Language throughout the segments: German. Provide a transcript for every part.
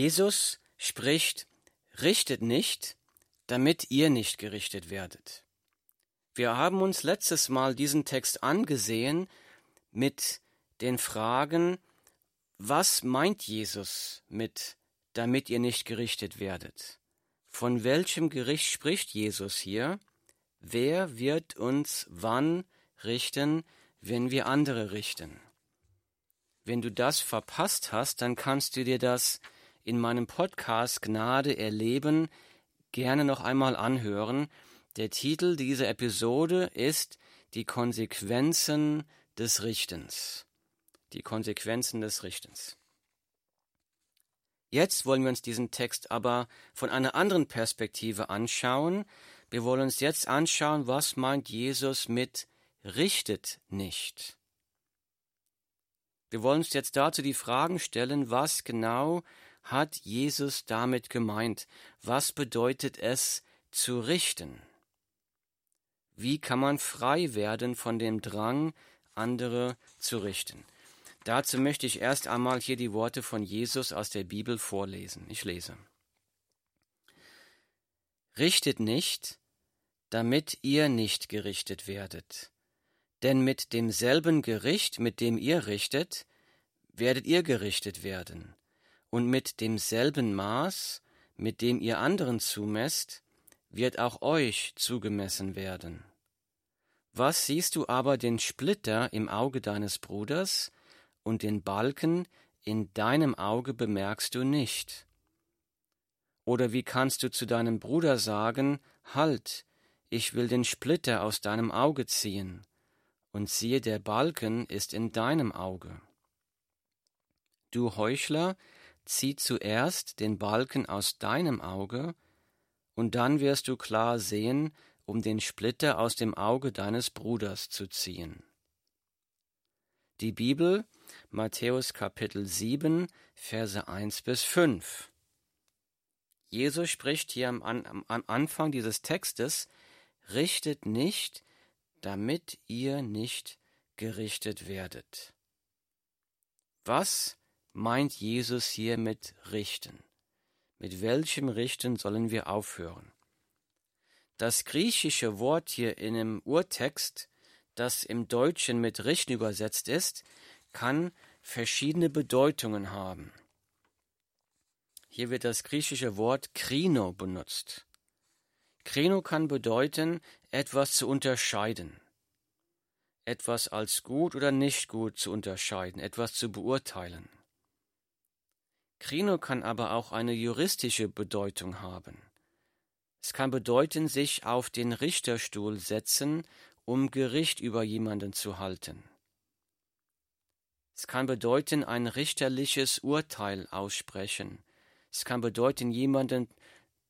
Jesus spricht, richtet nicht, damit ihr nicht gerichtet werdet. Wir haben uns letztes Mal diesen Text angesehen mit den Fragen, was meint Jesus mit, damit ihr nicht gerichtet werdet? Von welchem Gericht spricht Jesus hier? Wer wird uns wann richten, wenn wir andere richten? Wenn du das verpasst hast, dann kannst du dir das in meinem Podcast Gnade erleben gerne noch einmal anhören. Der Titel dieser Episode ist Die Konsequenzen des Richtens. Die Konsequenzen des Richtens. Jetzt wollen wir uns diesen Text aber von einer anderen Perspektive anschauen. Wir wollen uns jetzt anschauen, was meint Jesus mit richtet nicht. Wir wollen uns jetzt dazu die Fragen stellen, was genau hat Jesus damit gemeint? Was bedeutet es zu richten? Wie kann man frei werden von dem Drang, andere zu richten? Dazu möchte ich erst einmal hier die Worte von Jesus aus der Bibel vorlesen. Ich lese. Richtet nicht, damit ihr nicht gerichtet werdet. Denn mit demselben Gericht, mit dem ihr richtet, werdet ihr gerichtet werden. Und mit demselben Maß, mit dem ihr anderen zumesst, wird auch euch zugemessen werden. Was siehst du aber den Splitter im Auge deines Bruders, und den Balken in deinem Auge bemerkst du nicht? Oder wie kannst du zu deinem Bruder sagen, Halt, ich will den Splitter aus deinem Auge ziehen, und siehe, der Balken ist in deinem Auge. Du Heuchler, zieh zuerst den Balken aus deinem Auge, und dann wirst du klar sehen, um den Splitter aus dem Auge deines Bruders zu ziehen. Die Bibel, Matthäus Kapitel 7, Verse 1 bis 5. Jesus spricht hier am, am, am Anfang dieses Textes, richtet nicht, damit ihr nicht gerichtet werdet. Was meint Jesus hier mit richten? Mit welchem Richten sollen wir aufhören? Das griechische Wort hier in dem Urtext das im Deutschen mit richten übersetzt ist, kann verschiedene Bedeutungen haben. Hier wird das griechische Wort krino benutzt. Krino kann bedeuten, etwas zu unterscheiden, etwas als gut oder nicht gut zu unterscheiden, etwas zu beurteilen. Krino kann aber auch eine juristische Bedeutung haben. Es kann bedeuten, sich auf den Richterstuhl setzen um Gericht über jemanden zu halten. Es kann bedeuten, ein richterliches Urteil aussprechen. Es kann bedeuten, jemanden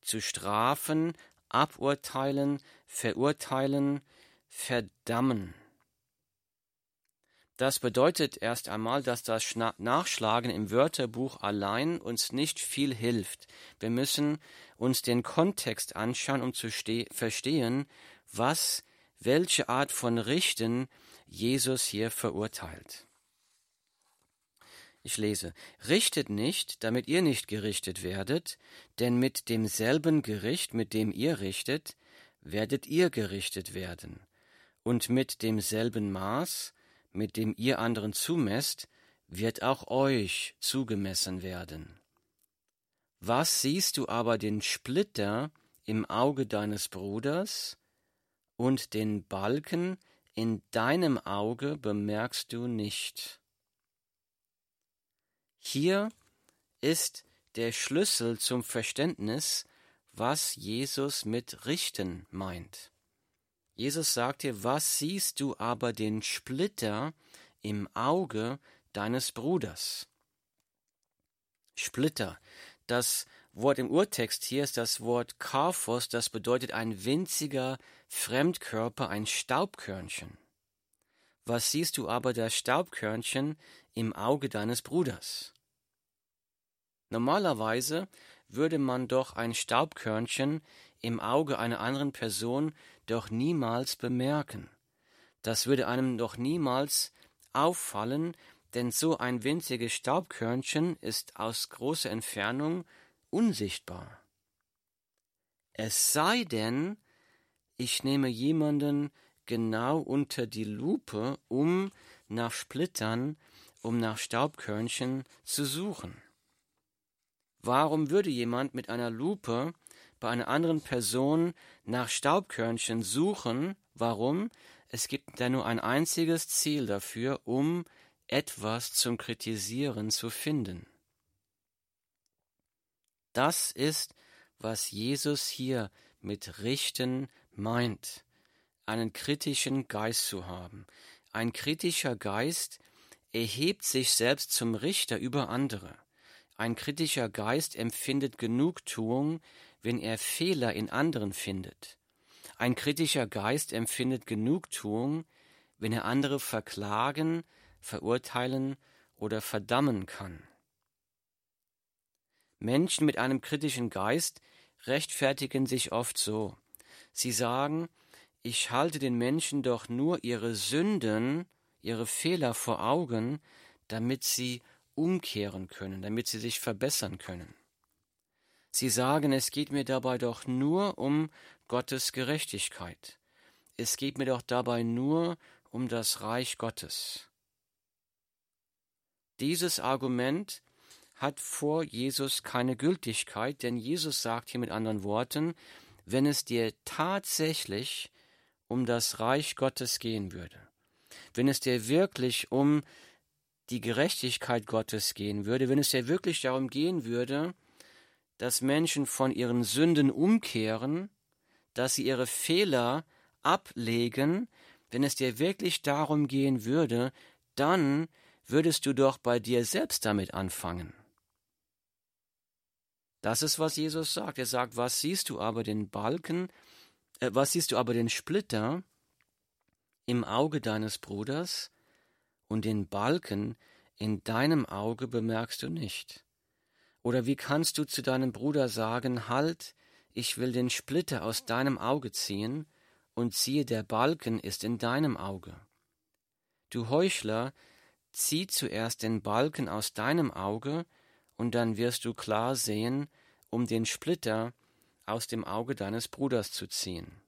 zu strafen, aburteilen, verurteilen, verdammen. Das bedeutet erst einmal, dass das Nachschlagen im Wörterbuch allein uns nicht viel hilft. Wir müssen uns den Kontext anschauen, um zu verstehen, was welche Art von Richten Jesus hier verurteilt. Ich lese, richtet nicht, damit ihr nicht gerichtet werdet, denn mit demselben Gericht, mit dem ihr richtet, werdet ihr gerichtet werden, und mit demselben Maß, mit dem ihr anderen zumesst, wird auch euch zugemessen werden. Was siehst du aber den Splitter im Auge deines Bruders, und den Balken in deinem Auge bemerkst du nicht. Hier ist der Schlüssel zum Verständnis, was Jesus mit richten meint. Jesus sagt dir, was siehst du aber den Splitter im Auge deines Bruders? Splitter, das Wort im Urtext hier ist das Wort Karphos, das bedeutet ein winziger Fremdkörper, ein Staubkörnchen. Was siehst du aber das Staubkörnchen im Auge deines Bruders? Normalerweise würde man doch ein Staubkörnchen im Auge einer anderen Person doch niemals bemerken. Das würde einem doch niemals auffallen, denn so ein winziges Staubkörnchen ist aus großer Entfernung unsichtbar. Es sei denn, ich nehme jemanden genau unter die Lupe, um nach Splittern, um nach Staubkörnchen zu suchen. Warum würde jemand mit einer Lupe bei einer anderen Person nach Staubkörnchen suchen? Warum? Es gibt da nur ein einziges Ziel dafür, um etwas zum Kritisieren zu finden. Das ist, was Jesus hier mit Richten meint, einen kritischen Geist zu haben. Ein kritischer Geist erhebt sich selbst zum Richter über andere. Ein kritischer Geist empfindet Genugtuung, wenn er Fehler in anderen findet. Ein kritischer Geist empfindet Genugtuung, wenn er andere verklagen, verurteilen oder verdammen kann. Menschen mit einem kritischen Geist rechtfertigen sich oft so. Sie sagen, ich halte den Menschen doch nur ihre Sünden, ihre Fehler vor Augen, damit sie umkehren können, damit sie sich verbessern können. Sie sagen, es geht mir dabei doch nur um Gottes Gerechtigkeit. Es geht mir doch dabei nur um das Reich Gottes. Dieses Argument hat vor Jesus keine Gültigkeit, denn Jesus sagt hier mit anderen Worten, wenn es dir tatsächlich um das Reich Gottes gehen würde, wenn es dir wirklich um die Gerechtigkeit Gottes gehen würde, wenn es dir wirklich darum gehen würde, dass Menschen von ihren Sünden umkehren, dass sie ihre Fehler ablegen, wenn es dir wirklich darum gehen würde, dann würdest du doch bei dir selbst damit anfangen. Das ist, was Jesus sagt. Er sagt, was siehst du aber den Balken, äh, was siehst du aber den Splitter im Auge deines Bruders und den Balken in deinem Auge bemerkst du nicht? Oder wie kannst du zu deinem Bruder sagen, halt, ich will den Splitter aus deinem Auge ziehen, und siehe, der Balken ist in deinem Auge. Du Heuchler, zieh zuerst den Balken aus deinem Auge, und dann wirst du klar sehen, um den Splitter aus dem Auge deines Bruders zu ziehen.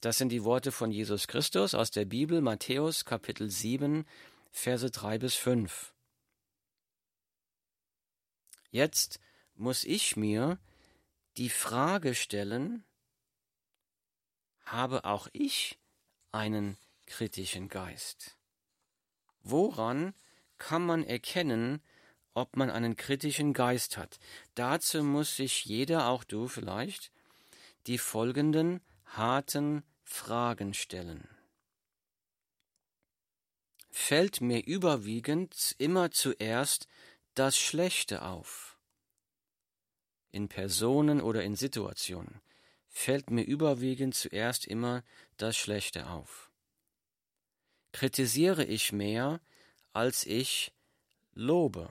Das sind die Worte von Jesus Christus aus der Bibel, Matthäus Kapitel 7, Verse 3 bis 5. Jetzt muss ich mir die Frage stellen, habe auch ich einen kritischen Geist? Woran kann man erkennen, ob man einen kritischen Geist hat? Dazu muss sich jeder, auch du vielleicht, die folgenden harten Fragen stellen. Fällt mir überwiegend immer zuerst das Schlechte auf. In Personen oder in Situationen fällt mir überwiegend zuerst immer das Schlechte auf. Kritisiere ich mehr, als ich lobe,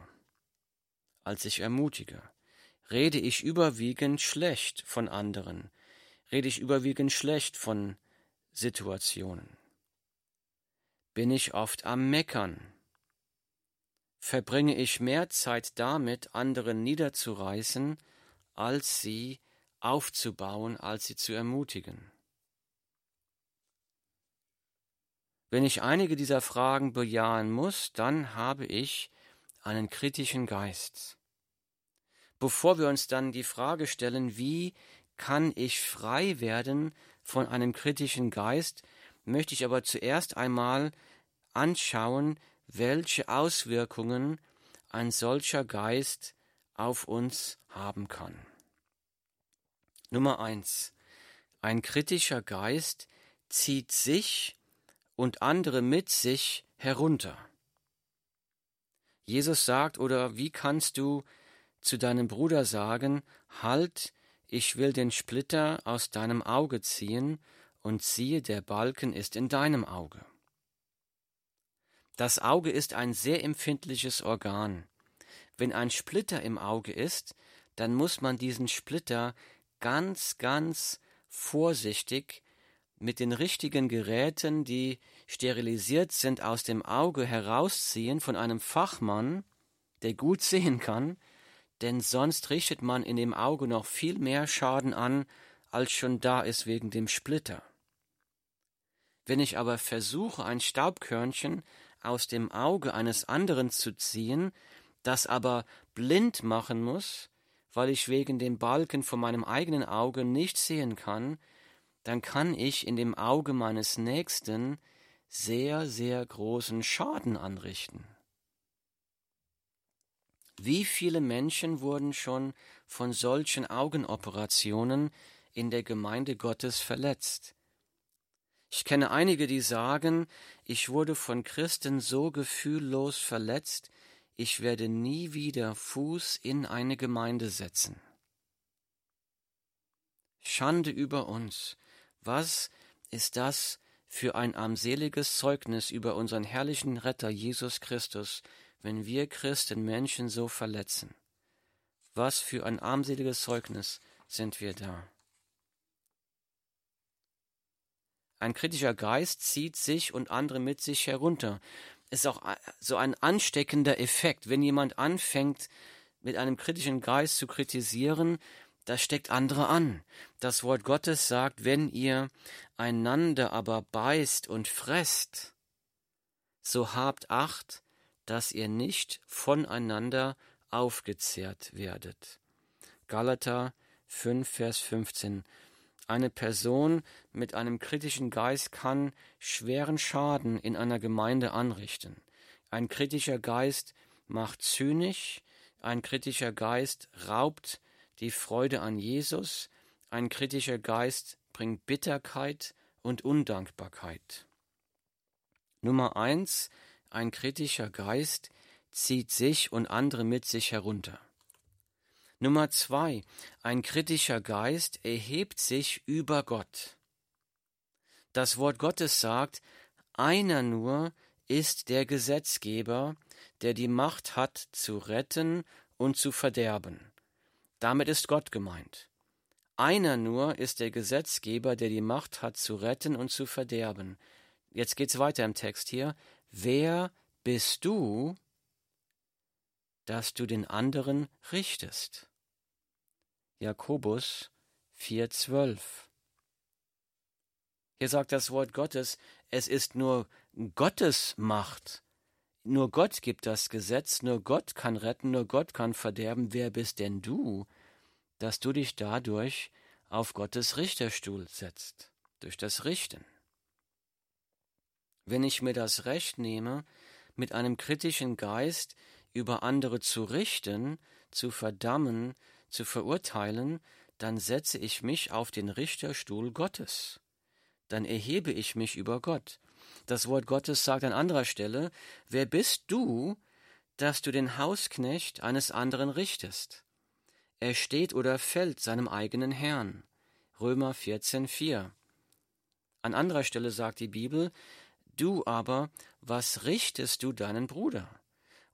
als ich ermutige. Rede ich überwiegend schlecht von anderen, rede ich überwiegend schlecht von Situationen. Bin ich oft am Meckern, verbringe ich mehr Zeit damit, andere niederzureißen, als sie aufzubauen, als sie zu ermutigen. Wenn ich einige dieser Fragen bejahen muss, dann habe ich einen kritischen Geist. Bevor wir uns dann die Frage stellen, wie kann ich frei werden von einem kritischen Geist, möchte ich aber zuerst einmal anschauen, welche Auswirkungen ein solcher Geist auf uns haben kann. Nummer eins: Ein kritischer Geist zieht sich und andere mit sich herunter. Jesus sagt, oder wie kannst du zu deinem Bruder sagen, halt, ich will den Splitter aus deinem Auge ziehen, und siehe, der Balken ist in deinem Auge. Das Auge ist ein sehr empfindliches Organ. Wenn ein Splitter im Auge ist, dann muss man diesen Splitter ganz, ganz vorsichtig mit den richtigen Geräten, die sterilisiert sind, aus dem Auge herausziehen von einem Fachmann, der gut sehen kann, denn sonst richtet man in dem Auge noch viel mehr Schaden an, als schon da ist wegen dem Splitter. Wenn ich aber versuche, ein Staubkörnchen aus dem Auge eines anderen zu ziehen, das aber blind machen muss, weil ich wegen dem Balken von meinem eigenen Auge nicht sehen kann, dann kann ich in dem Auge meines Nächsten sehr, sehr großen Schaden anrichten. Wie viele Menschen wurden schon von solchen Augenoperationen in der Gemeinde Gottes verletzt? Ich kenne einige, die sagen, ich wurde von Christen so gefühllos verletzt, ich werde nie wieder Fuß in eine Gemeinde setzen. Schande über uns. Was ist das für ein armseliges Zeugnis über unseren herrlichen Retter Jesus Christus, wenn wir Christen Menschen so verletzen? Was für ein armseliges Zeugnis sind wir da? Ein kritischer Geist zieht sich und andere mit sich herunter. Ist auch so ein ansteckender Effekt. Wenn jemand anfängt, mit einem kritischen Geist zu kritisieren, das steckt andere an. Das Wort Gottes sagt, wenn ihr einander aber beißt und fresst, so habt Acht, dass ihr nicht voneinander aufgezehrt werdet. Galater 5, Vers 15. Eine Person mit einem kritischen Geist kann schweren Schaden in einer Gemeinde anrichten. Ein kritischer Geist macht zynisch, ein kritischer Geist raubt die Freude an Jesus, ein kritischer Geist bringt Bitterkeit und Undankbarkeit. Nummer eins, ein kritischer Geist zieht sich und andere mit sich herunter. Nummer zwei, ein kritischer Geist erhebt sich über Gott. Das Wort Gottes sagt, einer nur ist der Gesetzgeber, der die Macht hat zu retten und zu verderben. Damit ist Gott gemeint. Einer nur ist der Gesetzgeber, der die Macht hat zu retten und zu verderben. Jetzt geht's weiter im Text hier. Wer bist du, dass du den anderen richtest? Jakobus 4,12. Hier sagt das Wort Gottes, es ist nur Gottes Macht. Nur Gott gibt das Gesetz, nur Gott kann retten, nur Gott kann verderben. Wer bist denn du, dass du dich dadurch auf Gottes Richterstuhl setzt, durch das Richten? Wenn ich mir das Recht nehme, mit einem kritischen Geist über andere zu richten, zu verdammen, zu verurteilen, dann setze ich mich auf den Richterstuhl Gottes. Dann erhebe ich mich über Gott. Das Wort Gottes sagt an anderer Stelle, wer bist du, dass du den Hausknecht eines anderen richtest? Er steht oder fällt seinem eigenen Herrn. Römer 14,4. An anderer Stelle sagt die Bibel, du aber, was richtest du deinen Bruder?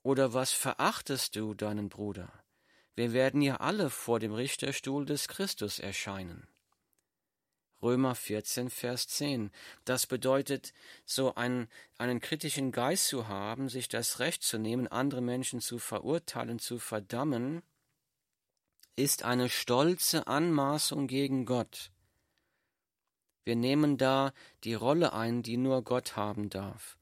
Oder was verachtest du deinen Bruder? Wir werden ja alle vor dem Richterstuhl des Christus erscheinen. Römer 14, Vers 10. Das bedeutet, so einen, einen kritischen Geist zu haben, sich das Recht zu nehmen, andere Menschen zu verurteilen, zu verdammen, ist eine stolze Anmaßung gegen Gott. Wir nehmen da die Rolle ein, die nur Gott haben darf.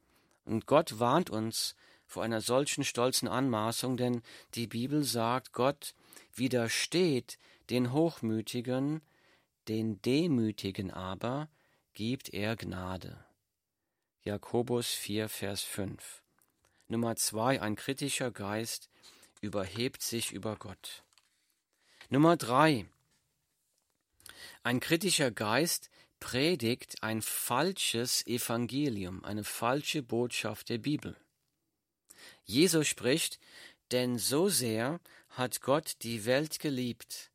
Und Gott warnt uns vor einer solchen stolzen Anmaßung, denn die Bibel sagt, Gott widersteht den Hochmütigen, den Demütigen aber gibt er Gnade. Jakobus 4, Vers 5. Nummer zwei, ein kritischer Geist überhebt sich über Gott. Nummer drei, ein kritischer Geist predigt ein falsches Evangelium, eine falsche Botschaft der Bibel. Jesus spricht, denn so sehr hat Gott die Welt geliebt,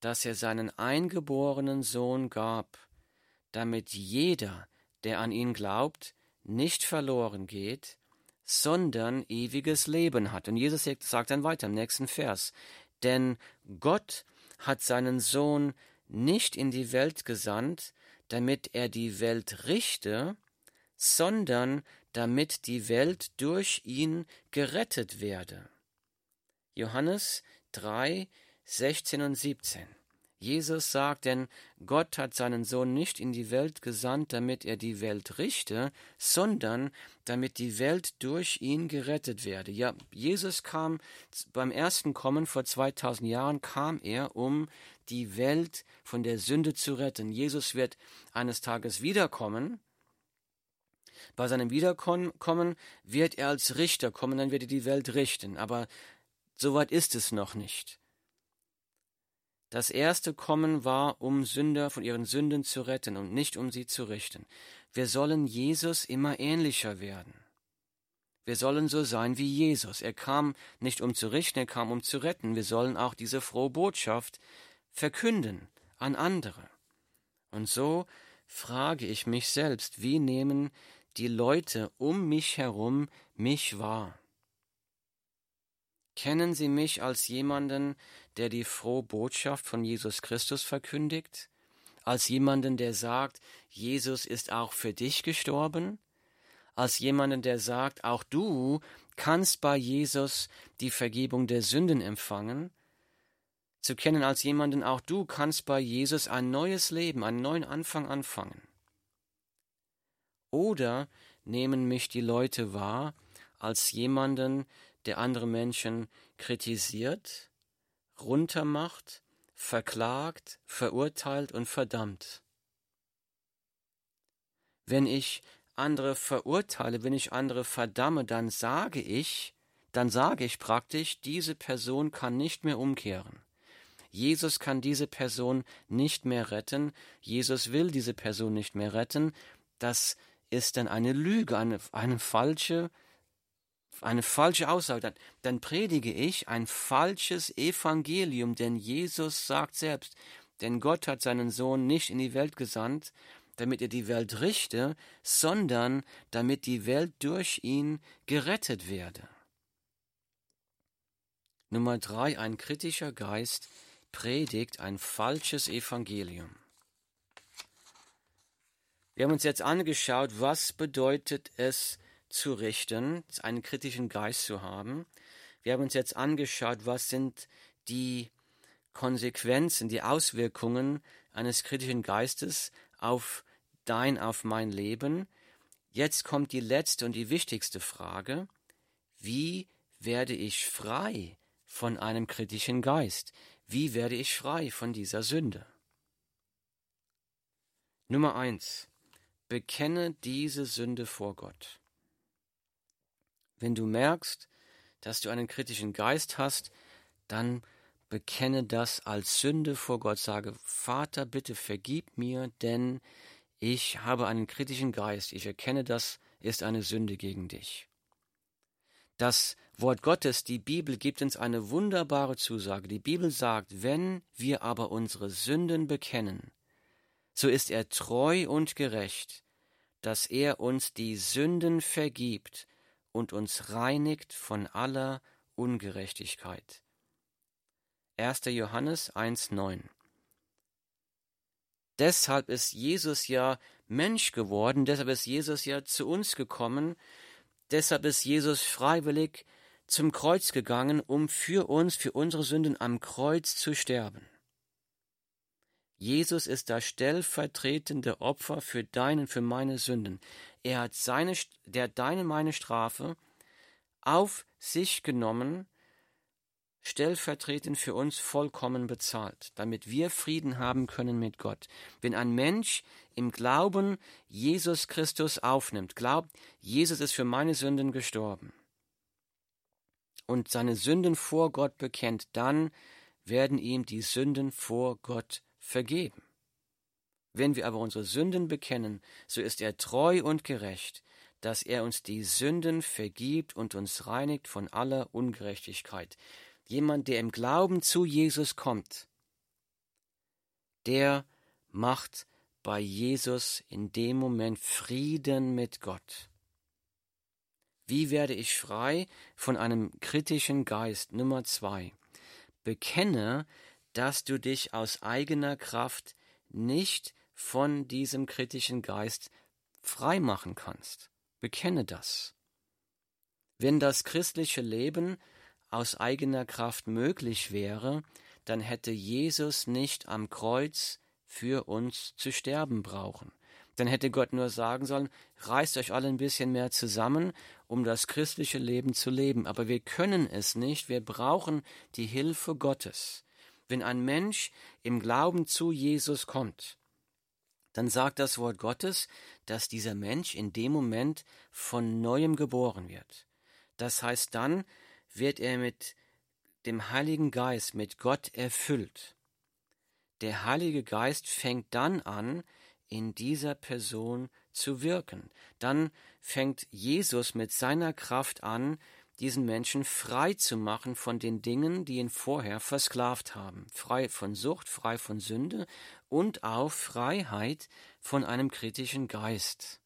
dass er seinen eingeborenen Sohn gab, damit jeder, der an ihn glaubt, nicht verloren geht, sondern ewiges Leben hat. Und Jesus sagt dann weiter im nächsten Vers, denn Gott hat seinen Sohn nicht in die Welt gesandt, damit er die Welt richte, sondern damit die Welt durch ihn gerettet werde. Johannes 3, 16 und 17. Jesus sagt, denn Gott hat seinen Sohn nicht in die Welt gesandt, damit er die Welt richte, sondern damit die Welt durch ihn gerettet werde. Ja, Jesus kam beim ersten Kommen vor 2000 Jahren, kam er, um die Welt von der Sünde zu retten. Jesus wird eines Tages wiederkommen. Bei seinem Wiederkommen wird er als Richter kommen, dann wird er die Welt richten. Aber soweit ist es noch nicht. Das erste Kommen war, um Sünder von ihren Sünden zu retten und nicht um sie zu richten. Wir sollen Jesus immer ähnlicher werden. Wir sollen so sein wie Jesus. Er kam nicht um zu richten, er kam um zu retten. Wir sollen auch diese frohe Botschaft verkünden an andere. Und so frage ich mich selbst, wie nehmen die Leute um mich herum mich wahr? Kennen Sie mich als jemanden, der die frohe Botschaft von Jesus Christus verkündigt? Als jemanden, der sagt, Jesus ist auch für dich gestorben? Als jemanden, der sagt, auch du kannst bei Jesus die Vergebung der Sünden empfangen? Zu kennen als jemanden, auch du kannst bei Jesus ein neues Leben, einen neuen Anfang anfangen? Oder nehmen mich die Leute wahr als jemanden, der andere Menschen kritisiert, runtermacht, verklagt, verurteilt und verdammt. Wenn ich andere verurteile, wenn ich andere verdamme, dann sage ich, dann sage ich praktisch, diese Person kann nicht mehr umkehren. Jesus kann diese Person nicht mehr retten, Jesus will diese Person nicht mehr retten, das ist dann eine Lüge, eine, eine falsche eine falsche Aussage, dann, dann predige ich ein falsches Evangelium, denn Jesus sagt selbst, denn Gott hat seinen Sohn nicht in die Welt gesandt, damit er die Welt richte, sondern damit die Welt durch ihn gerettet werde. Nummer drei, ein kritischer Geist predigt ein falsches Evangelium. Wir haben uns jetzt angeschaut, was bedeutet es, zu richten, einen kritischen Geist zu haben. Wir haben uns jetzt angeschaut, was sind die Konsequenzen, die Auswirkungen eines kritischen Geistes auf dein, auf mein Leben. Jetzt kommt die letzte und die wichtigste Frage. Wie werde ich frei von einem kritischen Geist? Wie werde ich frei von dieser Sünde? Nummer eins. Bekenne diese Sünde vor Gott. Wenn du merkst, dass du einen kritischen Geist hast, dann bekenne das als Sünde vor Gott. Sage, Vater, bitte vergib mir, denn ich habe einen kritischen Geist. Ich erkenne, das ist eine Sünde gegen dich. Das Wort Gottes, die Bibel, gibt uns eine wunderbare Zusage. Die Bibel sagt, wenn wir aber unsere Sünden bekennen, so ist er treu und gerecht, dass er uns die Sünden vergibt und uns reinigt von aller Ungerechtigkeit. 1. Johannes 1.9 Deshalb ist Jesus ja Mensch geworden, deshalb ist Jesus ja zu uns gekommen, deshalb ist Jesus freiwillig zum Kreuz gegangen, um für uns, für unsere Sünden am Kreuz zu sterben. Jesus ist das stellvertretende Opfer für deine, für meine Sünden. Er hat seine, der deine, meine Strafe auf sich genommen, stellvertretend für uns vollkommen bezahlt, damit wir Frieden haben können mit Gott. Wenn ein Mensch im Glauben Jesus Christus aufnimmt, glaubt, Jesus ist für meine Sünden gestorben und seine Sünden vor Gott bekennt, dann werden ihm die Sünden vor Gott vergeben. Wenn wir aber unsere Sünden bekennen, so ist er treu und gerecht, dass er uns die Sünden vergibt und uns reinigt von aller Ungerechtigkeit. Jemand, der im Glauben zu Jesus kommt, der macht bei Jesus in dem Moment Frieden mit Gott. Wie werde ich frei von einem kritischen Geist? Nummer zwei. Bekenne, dass du dich aus eigener Kraft nicht von diesem kritischen Geist frei machen kannst. Bekenne das. Wenn das christliche Leben aus eigener Kraft möglich wäre, dann hätte Jesus nicht am Kreuz für uns zu sterben brauchen. Dann hätte Gott nur sagen sollen, reißt euch alle ein bisschen mehr zusammen, um das christliche Leben zu leben. Aber wir können es nicht, wir brauchen die Hilfe Gottes. Wenn ein Mensch im Glauben zu Jesus kommt, dann sagt das Wort Gottes, dass dieser Mensch in dem Moment von neuem geboren wird. Das heißt, dann wird er mit dem Heiligen Geist, mit Gott erfüllt. Der Heilige Geist fängt dann an, in dieser Person zu wirken. Dann fängt Jesus mit seiner Kraft an, diesen Menschen frei zu machen von den Dingen, die ihn vorher versklavt haben. Frei von Sucht, frei von Sünde und auch Freiheit von einem kritischen Geist.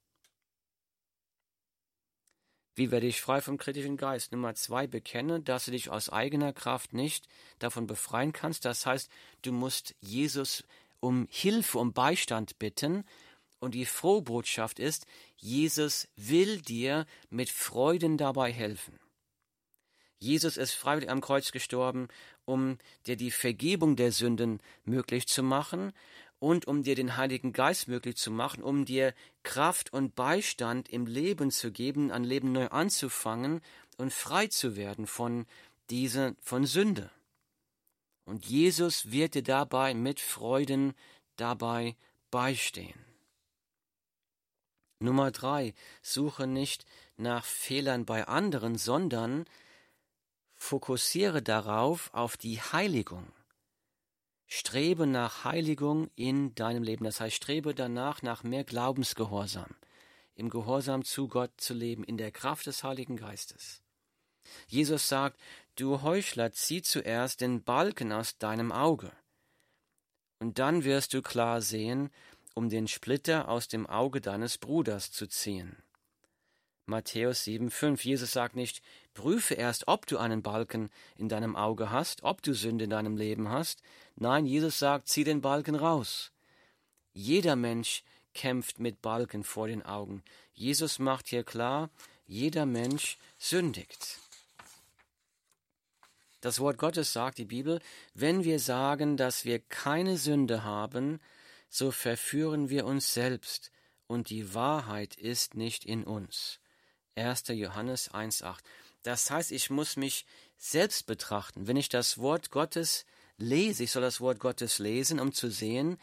Wie werde ich frei vom kritischen Geist? Nummer zwei, bekenne, dass du dich aus eigener Kraft nicht davon befreien kannst. Das heißt, du musst Jesus um Hilfe, um Beistand bitten. Und die frohe Botschaft ist, Jesus will dir mit Freuden dabei helfen. Jesus ist freiwillig am Kreuz gestorben, um dir die Vergebung der Sünden möglich zu machen und um dir den Heiligen Geist möglich zu machen, um dir Kraft und Beistand im Leben zu geben, ein Leben neu anzufangen und frei zu werden von dieser, von Sünde. Und Jesus wird dir dabei mit Freuden dabei beistehen. Nummer drei, suche nicht nach Fehlern bei anderen, sondern fokussiere darauf auf die Heiligung. Strebe nach Heiligung in deinem Leben. Das heißt, strebe danach nach mehr Glaubensgehorsam, im Gehorsam zu Gott zu leben, in der Kraft des Heiligen Geistes. Jesus sagt, du Heuchler, zieh zuerst den Balken aus deinem Auge, und dann wirst du klar sehen, um den Splitter aus dem Auge deines Bruders zu ziehen. Matthäus 7,5. Jesus sagt nicht, prüfe erst, ob du einen Balken in deinem Auge hast, ob du Sünde in deinem Leben hast. Nein, Jesus sagt, zieh den Balken raus. Jeder Mensch kämpft mit Balken vor den Augen. Jesus macht hier klar, jeder Mensch sündigt. Das Wort Gottes sagt, die Bibel, wenn wir sagen, dass wir keine Sünde haben, so verführen wir uns selbst, und die Wahrheit ist nicht in uns. 1. Johannes 1.8. Das heißt, ich muss mich selbst betrachten. Wenn ich das Wort Gottes lese, ich soll das Wort Gottes lesen, um zu sehen,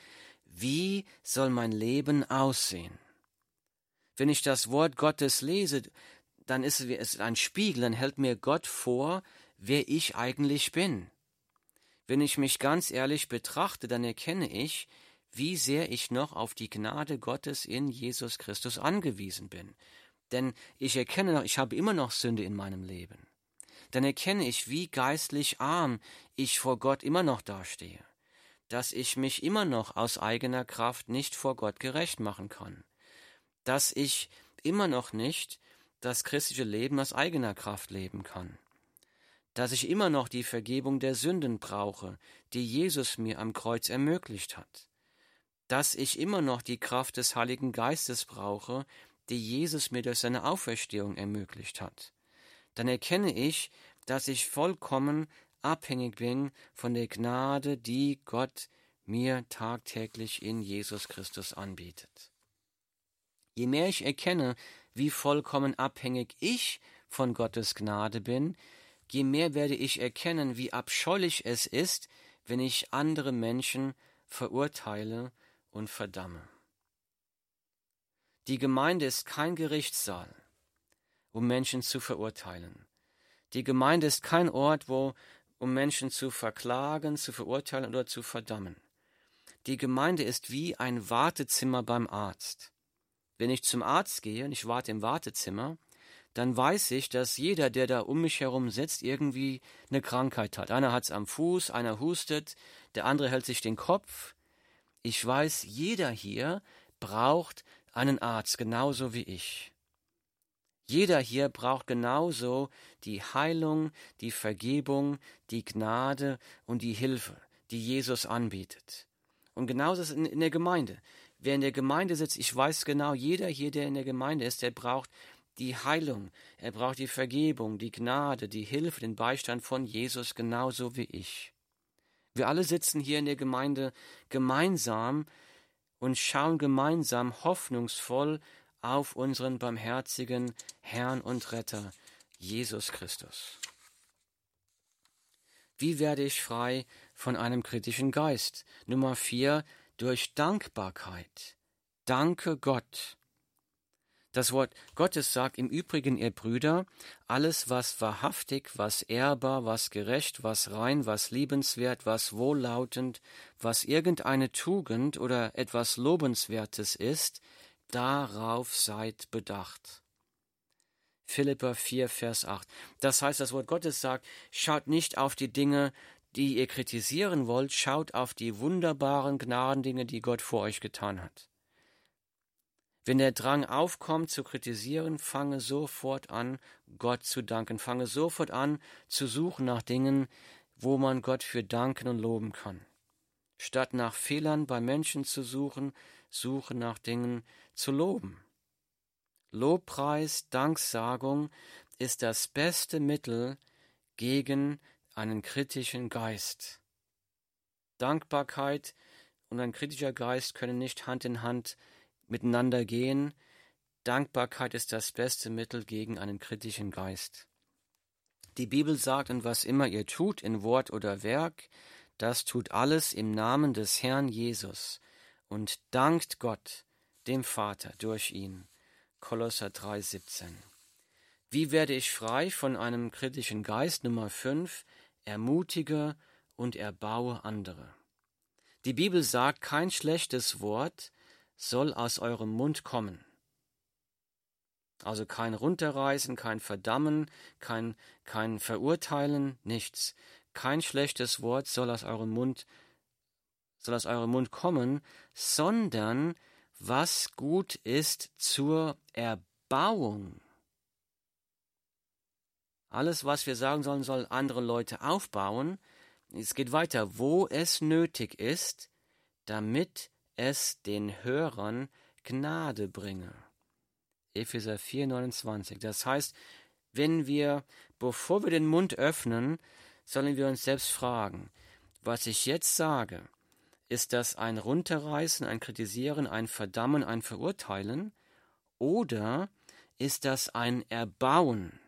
wie soll mein Leben aussehen. Wenn ich das Wort Gottes lese, dann ist es ein Spiegel, dann hält mir Gott vor, wer ich eigentlich bin. Wenn ich mich ganz ehrlich betrachte, dann erkenne ich, wie sehr ich noch auf die Gnade Gottes in Jesus Christus angewiesen bin denn ich erkenne noch, ich habe immer noch Sünde in meinem Leben. Dann erkenne ich, wie geistlich arm ich vor Gott immer noch dastehe, dass ich mich immer noch aus eigener Kraft nicht vor Gott gerecht machen kann, dass ich immer noch nicht das christliche Leben aus eigener Kraft leben kann, dass ich immer noch die Vergebung der Sünden brauche, die Jesus mir am Kreuz ermöglicht hat, dass ich immer noch die Kraft des Heiligen Geistes brauche, die Jesus mir durch seine Auferstehung ermöglicht hat, dann erkenne ich, dass ich vollkommen abhängig bin von der Gnade, die Gott mir tagtäglich in Jesus Christus anbietet. Je mehr ich erkenne, wie vollkommen abhängig ich von Gottes Gnade bin, je mehr werde ich erkennen, wie abscheulich es ist, wenn ich andere Menschen verurteile und verdamme. Die Gemeinde ist kein Gerichtssaal, um Menschen zu verurteilen. Die Gemeinde ist kein Ort, wo, um Menschen zu verklagen, zu verurteilen oder zu verdammen. Die Gemeinde ist wie ein Wartezimmer beim Arzt. Wenn ich zum Arzt gehe und ich warte im Wartezimmer, dann weiß ich, dass jeder, der da um mich herum sitzt, irgendwie eine Krankheit hat. Einer hat's am Fuß, einer hustet, der andere hält sich den Kopf. Ich weiß, jeder hier braucht einen Arzt, genauso wie ich. Jeder hier braucht genauso die Heilung, die Vergebung, die Gnade und die Hilfe, die Jesus anbietet. Und genauso ist es in, der Gemeinde. wer in der Gemeinde sitzt, ich weiß genau, jeder hier, der in der Gemeinde ist, der braucht die Heilung, er braucht die Vergebung, die Gnade, die Hilfe, den Beistand von Jesus, genauso wie ich. Wir alle sitzen hier in der Gemeinde gemeinsam und schauen gemeinsam hoffnungsvoll auf unseren barmherzigen Herrn und Retter, Jesus Christus. Wie werde ich frei von einem kritischen Geist? Nummer vier, durch Dankbarkeit. Danke Gott. Das Wort Gottes sagt im Übrigen, ihr Brüder, alles, was wahrhaftig, was ehrbar, was gerecht, was rein, was liebenswert, was wohllautend, was irgendeine Tugend oder etwas Lobenswertes ist, darauf seid bedacht. Philippa 4, Vers 8. Das heißt, das Wort Gottes sagt, schaut nicht auf die Dinge, die ihr kritisieren wollt, schaut auf die wunderbaren Gnadendinge, die Gott vor euch getan hat. Wenn der Drang aufkommt zu kritisieren, fange sofort an, Gott zu danken. Fange sofort an, zu suchen nach Dingen, wo man Gott für danken und loben kann. Statt nach Fehlern bei Menschen zu suchen, suche nach Dingen zu loben. Lobpreis, Danksagung ist das beste Mittel gegen einen kritischen Geist. Dankbarkeit und ein kritischer Geist können nicht Hand in Hand miteinander gehen. Dankbarkeit ist das beste Mittel gegen einen kritischen Geist. Die Bibel sagt, und was immer ihr tut, in Wort oder Werk, das tut alles im Namen des Herrn Jesus und dankt Gott, dem Vater, durch ihn. Kolosser 3,17. Wie werde ich frei von einem kritischen Geist? Nummer 5. Ermutige und erbaue andere. Die Bibel sagt, kein schlechtes Wort soll aus eurem Mund kommen. Also kein Runterreißen, kein Verdammen, kein, kein Verurteilen, nichts. Kein schlechtes Wort soll aus eurem Mund, soll aus eurem Mund kommen, sondern was gut ist zur Erbauung. Alles, was wir sagen sollen, soll andere Leute aufbauen. Es geht weiter, wo es nötig ist, damit es den Hörern Gnade bringe. Epheser 4, 29. Das heißt, wenn wir, bevor wir den Mund öffnen, sollen wir uns selbst fragen, was ich jetzt sage, ist das ein Runterreißen, ein Kritisieren, ein Verdammen, ein Verurteilen? Oder ist das ein Erbauen?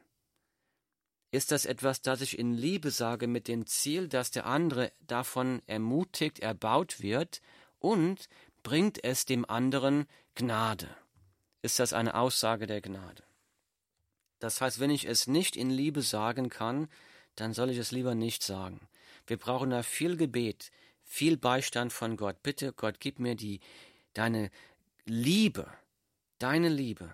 Ist das etwas, das ich in Liebe sage, mit dem Ziel, dass der andere davon ermutigt, erbaut wird und bringt es dem anderen Gnade? Ist das eine Aussage der Gnade? Das heißt, wenn ich es nicht in Liebe sagen kann, dann soll ich es lieber nicht sagen. Wir brauchen da viel Gebet, viel Beistand von Gott. Bitte, Gott, gib mir die, deine Liebe, deine Liebe,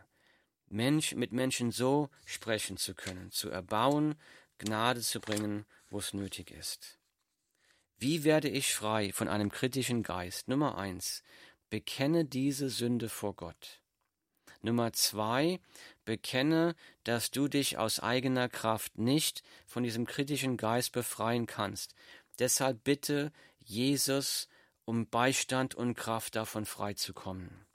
Mensch, mit Menschen so sprechen zu können, zu erbauen, Gnade zu bringen, wo es nötig ist. Wie werde ich frei von einem kritischen Geist? Nummer eins, bekenne diese Sünde vor Gott. Nummer zwei, bekenne, dass du dich aus eigener Kraft nicht von diesem kritischen Geist befreien kannst. Deshalb bitte Jesus um Beistand und Kraft davon freizukommen.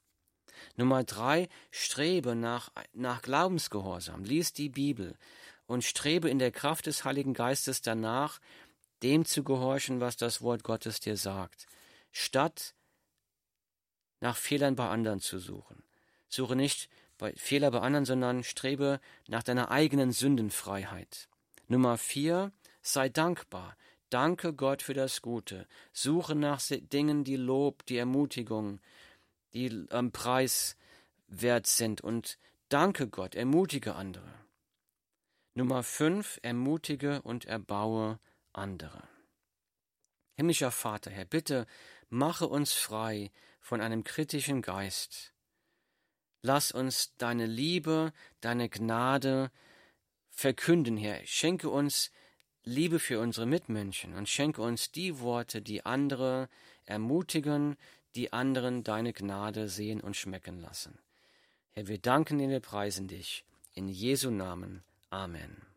Nummer drei, strebe nach, nach Glaubensgehorsam. Lies die Bibel und strebe in der Kraft des Heiligen Geistes danach, dem zu gehorchen, was das Wort Gottes dir sagt, statt nach Fehlern bei anderen zu suchen. Suche nicht bei Fehler bei anderen, sondern strebe nach deiner eigenen Sündenfreiheit. Nummer vier, sei dankbar. Danke Gott für das Gute. Suche nach Dingen, die Lob, die Ermutigung, die am Preis wert sind und danke Gott, ermutige andere. Nummer fünf, ermutige und erbaue andere. Himmlischer Vater, Herr, bitte mache uns frei von einem kritischen Geist. Lass uns deine Liebe, deine Gnade verkünden, Herr. Schenke uns Liebe für unsere Mitmenschen und schenke uns die Worte, die andere ermutigen, die anderen deine Gnade sehen und schmecken lassen. Herr, wir danken dir, wir preisen dich. In Jesu Namen. Amen.